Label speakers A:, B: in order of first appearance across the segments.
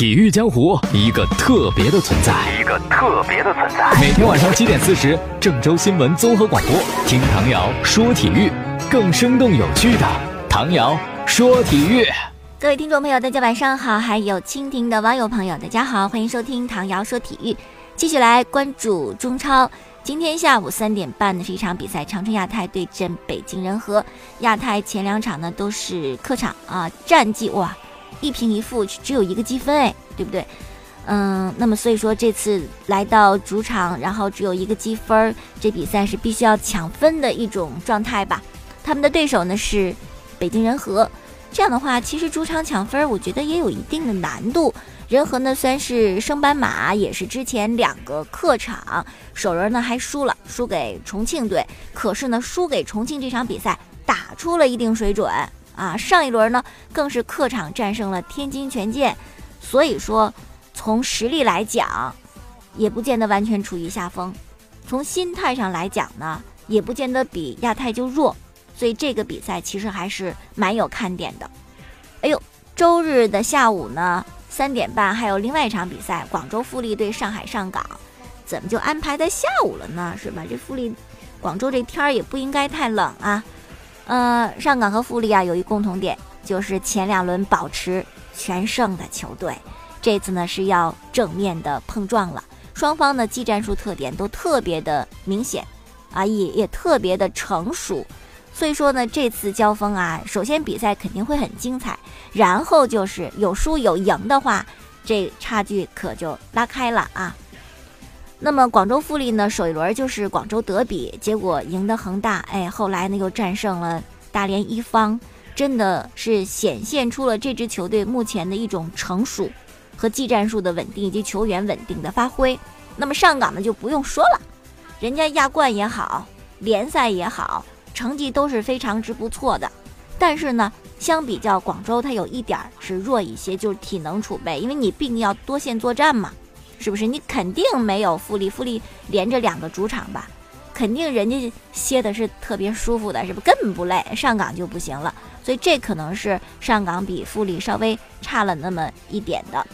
A: 体育江湖一个特别的存在，
B: 一个特别的存在。
A: 每天晚上七点四十，郑州新闻综合广播，听唐瑶说体育，更生动有趣的唐瑶说体育。
C: 各位听众朋友，大家晚上好，还有蜻蜓的网友朋友，大家好，欢迎收听唐瑶说体育，继续来关注中超。今天下午三点半呢是一场比赛，长春亚泰对阵北京人和。亚泰前两场呢都是客场啊，战绩哇。一平一负，只有一个积分，哎，对不对？嗯，那么所以说这次来到主场，然后只有一个积分，这比赛是必须要抢分的一种状态吧？他们的对手呢是北京人和，这样的话，其实主场抢分，我觉得也有一定的难度。人和呢虽然是升班马，也是之前两个客场首轮呢还输了，输给重庆队，可是呢输给重庆这场比赛打出了一定水准。啊，上一轮呢更是客场战胜了天津权健，所以说从实力来讲，也不见得完全处于下风；从心态上来讲呢，也不见得比亚太就弱。所以这个比赛其实还是蛮有看点的。哎呦，周日的下午呢三点半还有另外一场比赛，广州富力对上海上港，怎么就安排在下午了呢？是吧？这富力，广州这天儿也不应该太冷啊。呃，上港和富力啊有一共同点，就是前两轮保持全胜的球队，这次呢是要正面的碰撞了。双方的技战术特点都特别的明显，啊，也也特别的成熟。所以说呢，这次交锋啊，首先比赛肯定会很精彩，然后就是有输有赢的话，这差距可就拉开了啊。那么广州富力呢，首一轮就是广州德比，结果赢得恒大，哎，后来呢又战胜了大连一方，真的是显现出了这支球队目前的一种成熟和技战术的稳定以及球员稳定的发挥。那么上港呢就不用说了，人家亚冠也好，联赛也好，成绩都是非常之不错的。但是呢，相比较广州，它有一点是弱一些，就是体能储备，因为你毕竟要多线作战嘛。是不是你肯定没有富力？富力连着两个主场吧，肯定人家歇的是特别舒服的，是不根本不累。上港就不行了，所以这可能是上港比富力稍微差了那么一点的。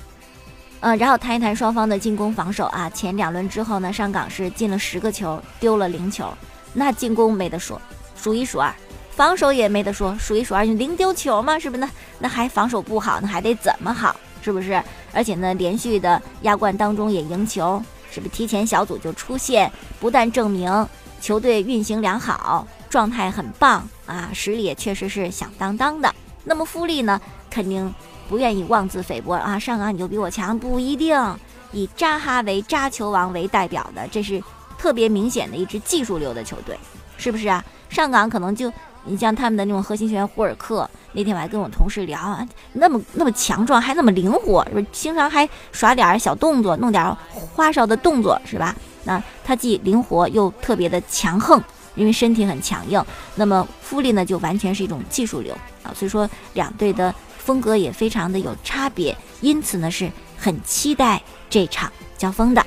C: 嗯，然后谈一谈双方的进攻防守啊。前两轮之后呢，上港是进了十个球，丢了零球，那进攻没得说，数一数二；防守也没得说，数一数二。零丢球嘛，是不是？那那还防守不好，那还得怎么好？是不是？而且呢，连续的亚冠当中也赢球，是不是？提前小组就出线，不但证明球队运行良好，状态很棒啊，实力也确实是响当当的。那么富力呢，肯定不愿意妄自菲薄啊，上港你就比我强，不一定。以扎哈为扎球王为代表的，这是特别明显的一支技术流的球队，是不是啊？上港可能就。你像他们的那种核心球员胡尔克，那天我还跟我同事聊啊，那么那么强壮，还那么灵活，是经常还耍点小动作，弄点花哨的动作，是吧？那他既灵活又特别的强横，因为身体很强硬。那么富力呢，就完全是一种技术流啊，所以说两队的风格也非常的有差别，因此呢是很期待这场交锋的。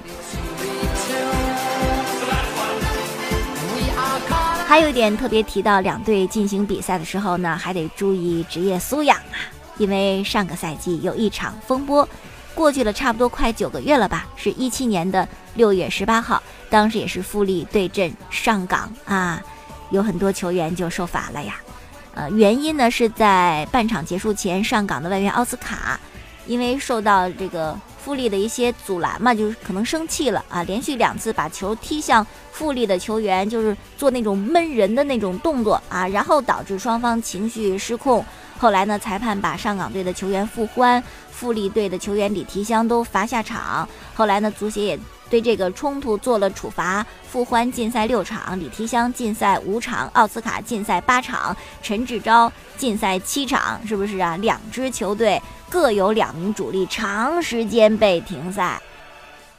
C: 还有一点特别提到，两队进行比赛的时候呢，还得注意职业素养啊。因为上个赛季有一场风波，过去了差不多快九个月了吧，是一七年的六月十八号，当时也是富力对阵上港啊，有很多球员就受罚了呀。呃，原因呢是在半场结束前，上港的外援奥斯卡因为受到这个。富力的一些阻拦嘛，就是可能生气了啊，连续两次把球踢向富力的球员，就是做那种闷人的那种动作啊，然后导致双方情绪失控。后来呢，裁判把上港队的球员傅欢、富力队的球员李提香都罚下场。后来呢，足协也对这个冲突做了处罚，傅欢禁赛六场，李提香禁赛五场，奥斯卡禁赛八场，陈志钊禁赛七场，是不是啊？两支球队。各有两名主力长时间被停赛，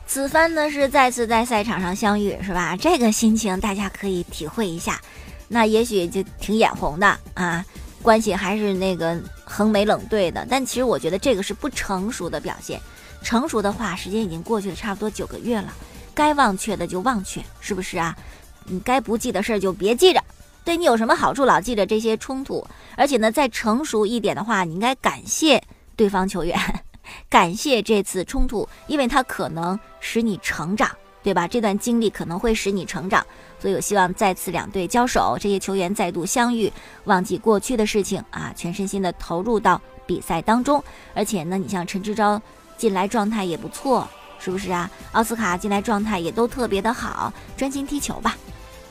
C: 此番呢是再次在赛场上相遇，是吧？这个心情大家可以体会一下，那也许就挺眼红的啊，关系还是那个横眉冷对的。但其实我觉得这个是不成熟的表现，成熟的话，时间已经过去了差不多九个月了，该忘却的就忘却，是不是啊？你该不记的事儿就别记着，对你有什么好处？老记着这些冲突，而且呢，再成熟一点的话，你应该感谢。对方球员，感谢这次冲突，因为它可能使你成长，对吧？这段经历可能会使你成长，所以我希望再次两队交手，这些球员再度相遇，忘记过去的事情啊，全身心的投入到比赛当中。而且呢，你像陈志钊进来状态也不错，是不是啊？奥斯卡进来状态也都特别的好，专心踢球吧。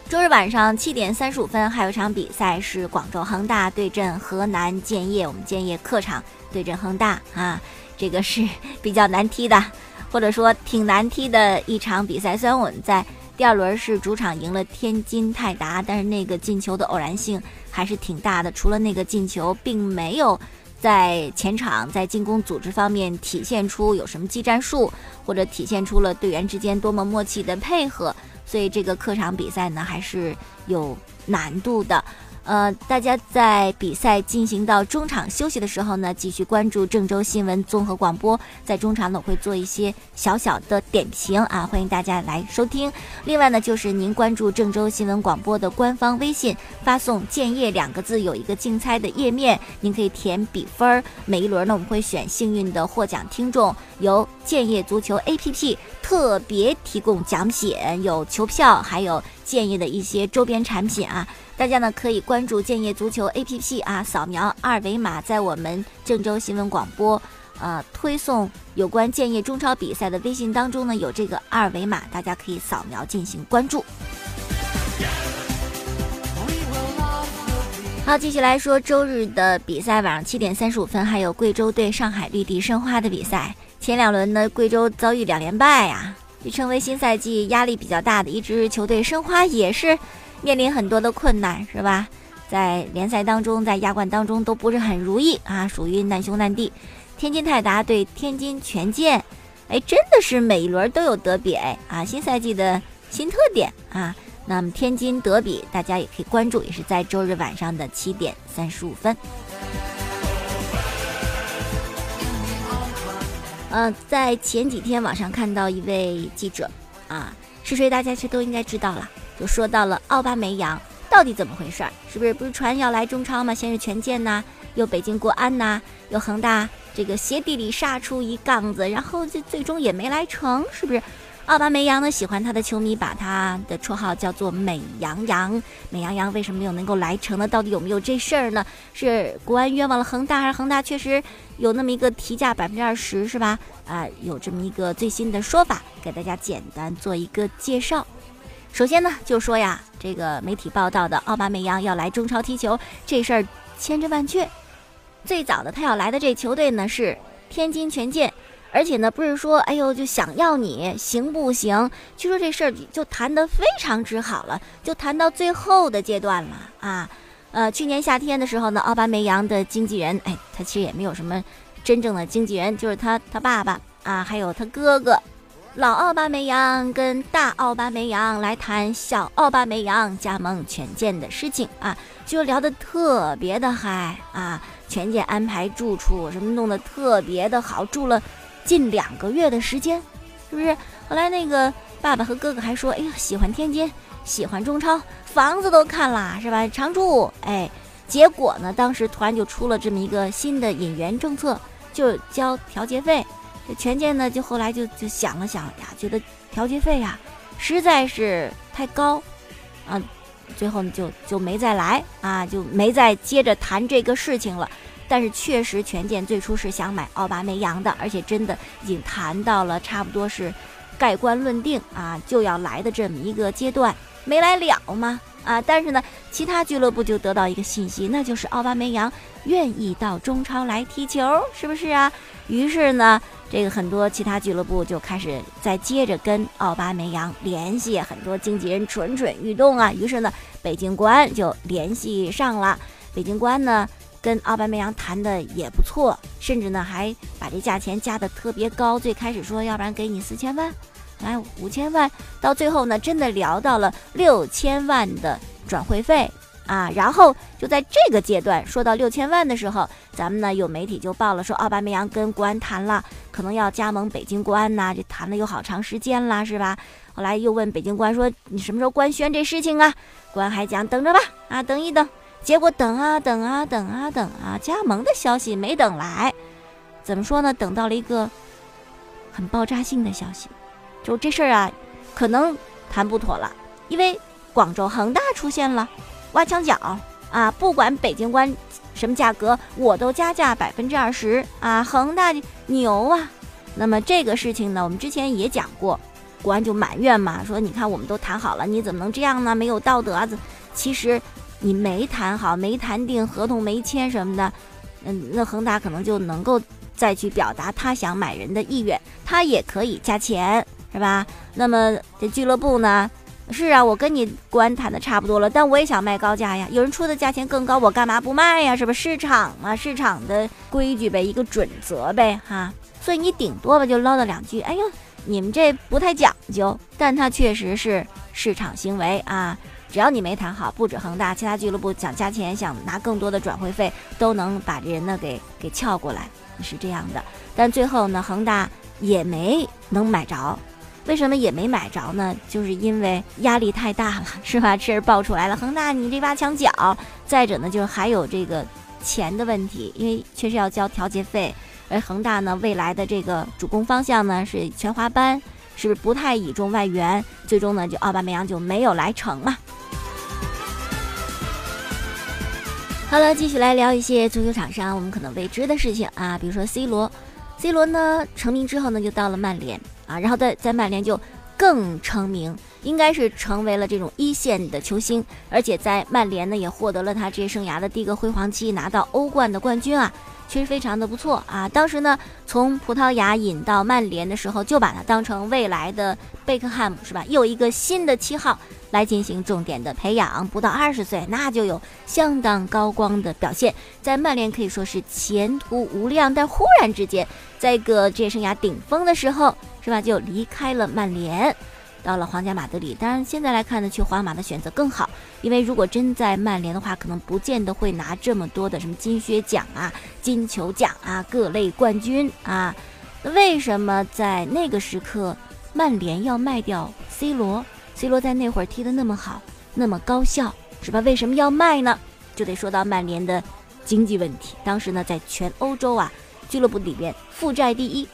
C: 周日晚上七点三十五分，还有场比赛是广州恒大对阵河南建业。我们建业客场对阵恒大啊，这个是比较难踢的，或者说挺难踢的一场比赛。虽然我们在第二轮是主场赢了天津泰达，但是那个进球的偶然性还是挺大的。除了那个进球，并没有在前场在进攻组织方面体现出有什么技战术，或者体现出了队员之间多么默契的配合。所以这个客场比赛呢，还是有难度的。呃，大家在比赛进行到中场休息的时候呢，继续关注郑州新闻综合广播，在中场呢会做一些小小的点评啊，欢迎大家来收听。另外呢，就是您关注郑州新闻广播的官方微信，发送“建业”两个字，有一个竞猜的页面，您可以填比分儿。每一轮呢，我们会选幸运的获奖听众，由建业足球 APP 特别提供奖品，有球票，还有建业的一些周边产品啊。大家呢可以关注建业足球 APP 啊，扫描二维码，在我们郑州新闻广播，呃，推送有关建业中超比赛的微信当中呢，有这个二维码，大家可以扫描进行关注。好，继续来说周日的比赛，晚上七点三十五分，还有贵州对上海绿地申花的比赛。前两轮呢，贵州遭遇两连败呀，也成为新赛季压力比较大的一支球队。申花也是。面临很多的困难，是吧？在联赛当中，在亚冠当中都不是很如意啊，属于难兄难弟。天津泰达对天津权健，哎，真的是每一轮都有德比哎啊，新赛季的新特点啊。那么天津德比，大家也可以关注，也是在周日晚上的七点三十五分。嗯，在前几天网上看到一位记者啊，是谁？大家其实都应该知道了。就说到了奥巴梅扬到底怎么回事儿？是不是不是传要来中超吗？先是权健呐，又北京国安呐，又恒大这个鞋底里杀出一杠子，然后这最终也没来成，是不是？奥巴梅扬呢，喜欢他的球迷把他的绰号叫做美羊羊。美羊羊为什么没有能够来成呢？到底有没有这事儿呢？是国安冤枉了恒大，还是恒大确实有那么一个提价百分之二十，是吧？啊，有这么一个最新的说法，给大家简单做一个介绍。首先呢，就说呀，这个媒体报道的奥巴梅扬要来中超踢球这事儿千真万确。最早的他要来的这球队呢是天津权健，而且呢不是说哎呦就想要你行不行？据说这事儿就谈得非常之好了，就谈到最后的阶段了啊。呃，去年夏天的时候呢，奥巴梅扬的经纪人，哎，他其实也没有什么真正的经纪人，就是他他爸爸啊，还有他哥哥。老奥巴梅扬跟大奥巴梅扬来谈小奥巴梅扬加盟权健的事情啊，就聊得特别的嗨啊！权健安排住处什么弄得特别的好，住了近两个月的时间，是不是？后来那个爸爸和哥哥还说：“哎呀，喜欢天津，喜欢中超，房子都看了，是吧？常住。”哎，结果呢，当时突然就出了这么一个新的引援政策，就交调节费。这权健呢，就后来就就想了想呀，觉得调节费呀实在是太高，啊，最后呢就就没再来啊，就没再接着谈这个事情了。但是确实，权健最初是想买奥巴梅扬的，而且真的已经谈到了差不多是盖棺论定啊，就要来的这么一个阶段，没来了吗？啊，但是呢，其他俱乐部就得到一个信息，那就是奥巴梅扬愿意到中超来踢球，是不是啊？于是呢。这个很多其他俱乐部就开始再接着跟奥巴梅扬联系，很多经纪人蠢蠢欲动啊。于是呢，北京国安就联系上了。北京国安呢，跟奥巴梅扬谈的也不错，甚至呢还把这价钱加的特别高。最开始说，要不然给你四千万，来五千万，到最后呢，真的聊到了六千万的转会费。啊，然后就在这个阶段说到六千万的时候，咱们呢有媒体就报了，说奥巴梅扬跟国安谈了，可能要加盟北京国安呐，这谈了有好长时间了，是吧？后来又问北京国安说，你什么时候官宣这事情啊？国安还讲等着吧，啊，等一等。结果等啊等啊等啊等啊，加盟的消息没等来。怎么说呢？等到了一个很爆炸性的消息，就这事儿啊，可能谈不妥了，因为广州恒大出现了挖墙脚啊，不管北京关什么价格，我都加价百分之二十啊，恒大牛啊！那么这个事情呢，我们之前也讲过，国安就埋怨嘛，说你看我们都谈好了，你怎么能这样呢？没有道德啊！其实你没谈好，没谈定合同，没签什么的，嗯，那恒大可能就能够再去表达他想买人的意愿，他也可以加钱，是吧？那么这俱乐部呢？是啊，我跟你官谈的差不多了，但我也想卖高价呀。有人出的价钱更高，我干嘛不卖呀？是不是市场嘛？市场的规矩呗，一个准则呗，哈。所以你顶多吧就唠叨两句，哎呦，你们这不太讲究，但它确实是市场行为啊。只要你没谈好，不止恒大，其他俱乐部想加钱、想拿更多的转会费，都能把这人呢给给撬过来，是这样的。但最后呢，恒大也没能买着，为什么也没买着呢？就是因为压力太大了，是吧？这儿爆出来了，恒大你这挖墙脚，再者呢，就是还有这个钱的问题，因为确实要交调节费。而恒大呢，未来的这个主攻方向呢是全华班，是不是不太倚重外援？最终呢，就奥巴梅扬就没有来成嘛。好了，继续来聊一些足球场上我们可能未知的事情啊，比如说 C 罗，C 罗呢成名之后呢就到了曼联啊，然后在在曼联就更成名，应该是成为了这种一线的球星，而且在曼联呢也获得了他职业生涯的第一个辉煌期，拿到欧冠的冠军啊。确实非常的不错啊！当时呢，从葡萄牙引到曼联的时候，就把他当成未来的贝克汉姆，是吧？又一个新的七号来进行重点的培养。不到二十岁，那就有相当高光的表现，在曼联可以说是前途无量。但忽然之间，在一个职业生涯顶峰的时候，是吧？就离开了曼联。到了皇家马德里，当然现在来看呢，去皇马的选择更好，因为如果真在曼联的话，可能不见得会拿这么多的什么金靴奖啊、金球奖啊、各类冠军啊。那为什么在那个时刻，曼联要卖掉 C 罗？C 罗在那会儿踢得那么好，那么高效，是吧？为什么要卖呢？就得说到曼联的经济问题。当时呢，在全欧洲啊，俱乐部里边负债第一。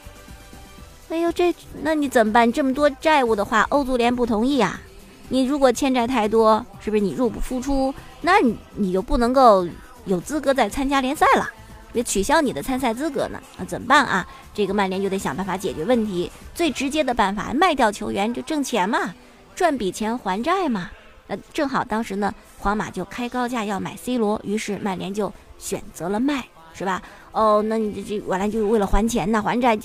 C: 哎呦，这那你怎么办？这么多债务的话，欧足联不同意啊。你如果欠债太多，是不是你入不敷出？那你你就不能够有资格再参加联赛了，别取消你的参赛资格呢。那怎么办啊？这个曼联就得想办法解决问题。最直接的办法，卖掉球员就挣钱嘛，赚笔钱还债嘛。那正好当时呢，皇马就开高价要买 C 罗，于是曼联就选择了卖，是吧？哦，那你这这完了就是为了还钱呐，还债。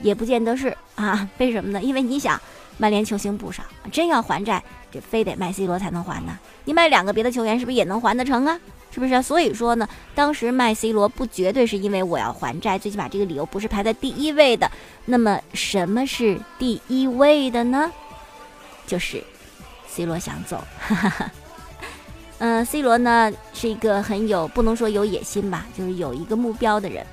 C: 也不见得是啊，为什么呢？因为你想，曼联球星不少，真要还债，这非得卖 C 罗才能还呢。你卖两个别的球员，是不是也能还得成啊？是不是？所以说呢，当时卖 C 罗不绝对是因为我要还债，最起码这个理由不是排在第一位的。那么什么是第一位的呢？就是 C 罗想走。哈哈哈嗯，C 罗呢是一个很有不能说有野心吧，就是有一个目标的人。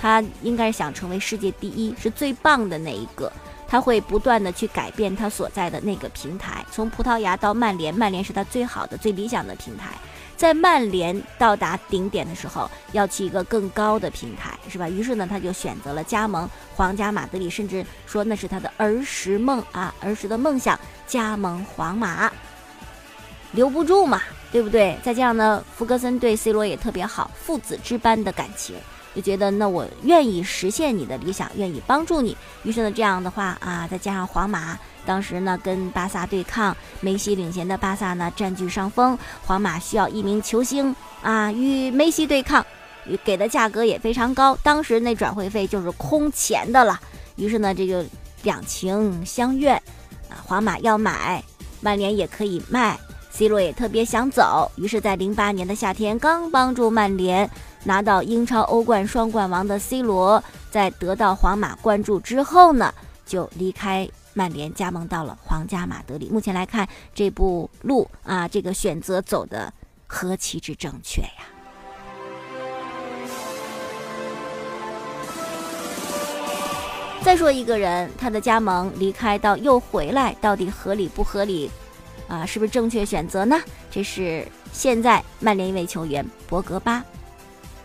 C: 他应该想成为世界第一，是最棒的那一个。他会不断的去改变他所在的那个平台，从葡萄牙到曼联，曼联是他最好的、最理想的平台。在曼联到达顶点的时候，要去一个更高的平台，是吧？于是呢，他就选择了加盟皇家马德里，甚至说那是他的儿时梦啊，儿时的梦想，加盟皇马。留不住嘛，对不对？再加上呢，福格森对 C 罗也特别好，父子之般的感情。就觉得那我愿意实现你的理想，愿意帮助你。于是呢，这样的话啊，再加上皇马当时呢跟巴萨对抗，梅西领衔的巴萨呢占据上风，皇马需要一名球星啊与梅西对抗，给的价格也非常高，当时那转会费就是空前的了。于是呢，这就两情相悦啊，皇马要买，曼联也可以卖，C 罗也特别想走。于是，在零八年的夏天，刚帮助曼联。拿到英超、欧冠双冠王的 C 罗，在得到皇马关注之后呢，就离开曼联，加盟到了皇家马德里。目前来看，这步路啊，这个选择走的何其之正确呀！再说一个人，他的加盟、离开到又回来，到底合理不合理？啊，是不是正确选择呢？这是现在曼联一位球员博格巴。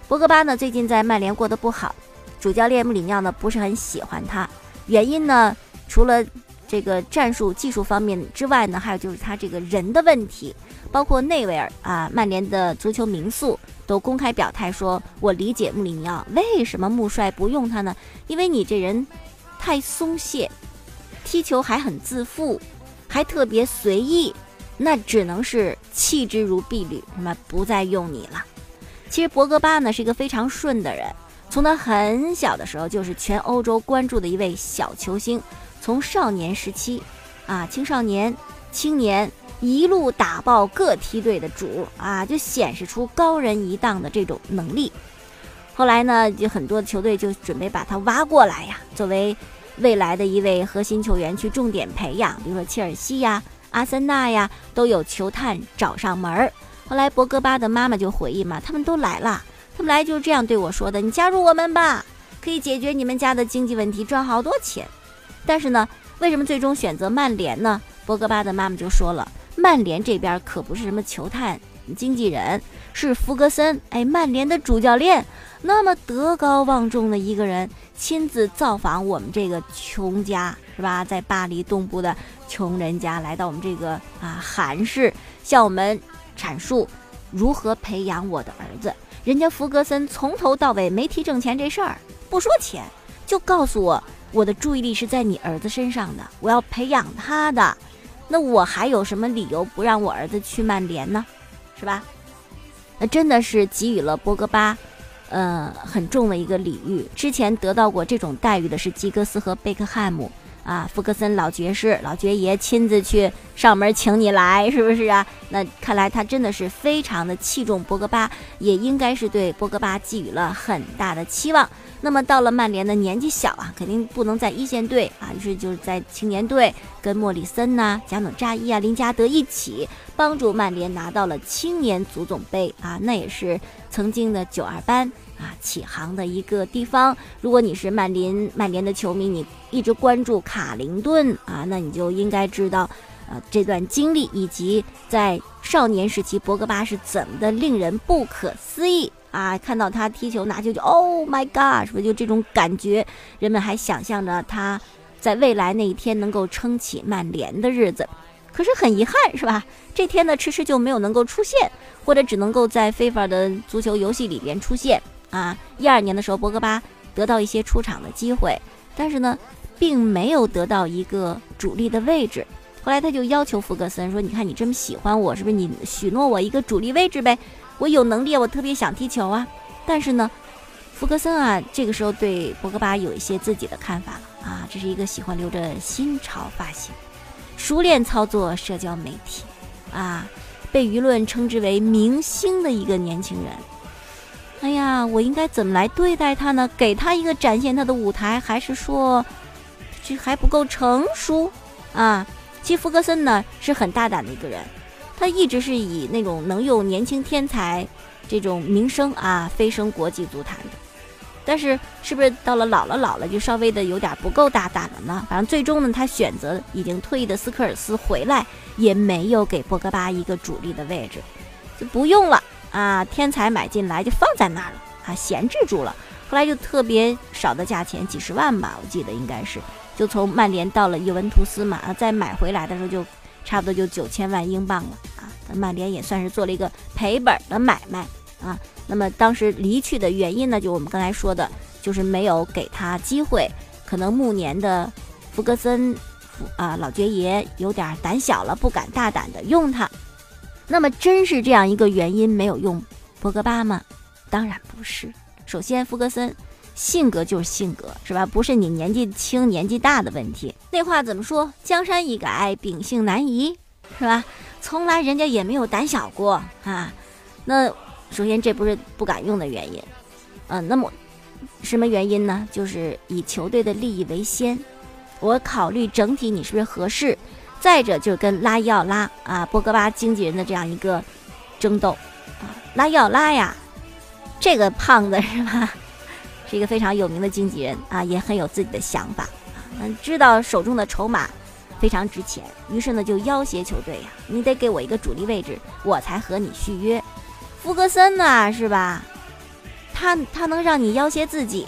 C: 博格巴呢，最近在曼联过得不好，主教练穆里尼奥呢不是很喜欢他，原因呢除了这个战术技术方面之外呢，还有就是他这个人的问题，包括内维尔啊，曼联的足球名宿都公开表态说：“我理解穆里尼奥为什么穆帅不用他呢？因为你这人太松懈，踢球还很自负，还特别随意，那只能是弃之如敝履，那么不再用你了。”其实博格巴呢是一个非常顺的人，从他很小的时候就是全欧洲关注的一位小球星。从少年时期，啊，青少年、青年一路打爆各梯队的主啊，就显示出高人一档的这种能力。后来呢，就很多球队就准备把他挖过来呀，作为未来的一位核心球员去重点培养。比如说切尔西呀、阿森纳呀，都有球探找上门儿。后来博格巴的妈妈就回忆嘛，他们都来了，他们来就是这样对我说的：“你加入我们吧，可以解决你们家的经济问题，赚好多钱。”但是呢，为什么最终选择曼联呢？博格巴的妈妈就说了，曼联这边可不是什么球探、经纪人，是福格森，哎，曼联的主教练，那么德高望重的一个人，亲自造访我们这个穷家，是吧？在巴黎东部的穷人家，来到我们这个啊韩市，向我们阐述如何培养我的儿子。人家弗格森从头到尾没提挣钱这事儿，不说钱，就告诉我。我的注意力是在你儿子身上的，我要培养他的，那我还有什么理由不让我儿子去曼联呢？是吧？那真的是给予了博格巴，呃，很重的一个礼遇。之前得到过这种待遇的是吉格斯和贝克汉姆啊，福格森老爵士、老爵爷亲自去上门请你来，是不是啊？那看来他真的是非常的器重博格巴，也应该是对博格巴寄予了很大的期望。那么到了曼联的年纪小啊，肯定不能在一线队啊，于是就是在青年队跟莫里森呐、贾努扎伊啊、林加德一起帮助曼联拿到了青年足总杯啊，那也是曾经的九二班啊起航的一个地方。如果你是曼联曼联的球迷，你一直关注卡林顿啊，那你就应该知道，呃，这段经历以及在少年时期博格巴是怎么的令人不可思议。啊，看到他踢球拿球就，Oh my God，是不是就这种感觉？人们还想象着他在未来那一天能够撑起曼联的日子。可是很遗憾，是吧？这天呢，迟迟就没有能够出现，或者只能够在 FIFA 的足球游戏里边出现。啊，一二年的时候，博格巴得到一些出场的机会，但是呢，并没有得到一个主力的位置。后来他就要求福格森说：“你看你这么喜欢我，是不是你许诺我一个主力位置呗？”我有能力，我特别想踢球啊！但是呢，福格森啊，这个时候对博格巴有一些自己的看法了啊。这是一个喜欢留着新潮发型、熟练操作社交媒体啊，被舆论称之为明星的一个年轻人。哎呀，我应该怎么来对待他呢？给他一个展现他的舞台，还是说这还不够成熟啊？其实福格森呢是很大胆的一个人。他一直是以那种能用年轻天才这种名声啊飞升国际足坛的，但是是不是到了老了老了就稍微的有点不够大胆了呢？反正最终呢，他选择已经退役的斯科尔斯回来，也没有给博格巴一个主力的位置，就不用了啊！天才买进来就放在那儿了啊，闲置住了。后来就特别少的价钱，几十万吧，我记得应该是，就从曼联到了尤文图斯嘛，啊，再买回来的时候就。差不多就九千万英镑了啊！那曼联也算是做了一个赔本的买卖啊。那么当时离去的原因呢，就我们刚才说的，就是没有给他机会。可能暮年的福格森啊老爵爷有点胆小了，不敢大胆的用他。那么真是这样一个原因没有用博格巴吗？当然不是。首先，福格森。性格就是性格，是吧？不是你年纪轻、年纪大的问题。那话怎么说？江山易改，秉性难移，是吧？从来人家也没有胆小过啊。那首先这不是不敢用的原因，嗯，那么什么原因呢？就是以球队的利益为先，我考虑整体你是不是合适。再者就是跟拉伊奥拉啊、波格巴经纪人的这样一个争斗啊。拉伊奥拉呀，这个胖子是吧？是一个非常有名的经纪人啊，也很有自己的想法，嗯，知道手中的筹码非常值钱，于是呢就要挟球队呀，你得给我一个主力位置，我才和你续约。福格森呢，是吧？他他能让你要挟自己？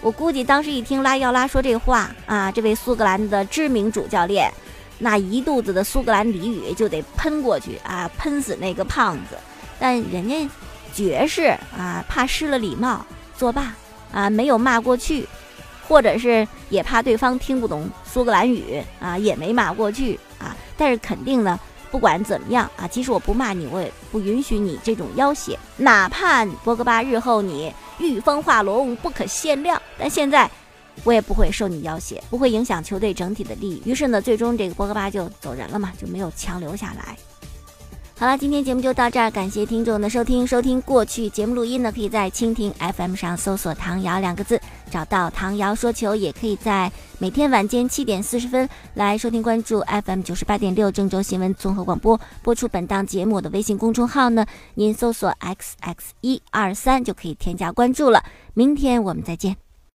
C: 我估计当时一听拉要拉说这话啊，这位苏格兰的知名主教练，那一肚子的苏格兰俚语就得喷过去啊，喷死那个胖子。但人家爵士啊，怕失了礼貌，作罢啊，没有骂过去，或者是也怕对方听不懂苏格兰语啊，也没骂过去啊。但是肯定呢。不管怎么样啊，即使我不骂你，我也不允许你这种要挟。哪怕博格巴日后你御风化龙不可限量，但现在我也不会受你要挟，不会影响球队整体的利益。于是呢，最终这个博格巴就走人了嘛，就没有强留下来。好了，今天节目就到这儿，感谢听众的收听。收听过去节目录音呢，可以在蜻蜓 FM 上搜索“唐瑶”两个字，找到唐瑶说球，也可以在每天晚间七点四十分来收听。关注 FM 九十八点六郑州新闻综合广播播出本档节目的微信公众号呢，您搜索 “xx 一二三”就可以添加关注了。明天我们再见。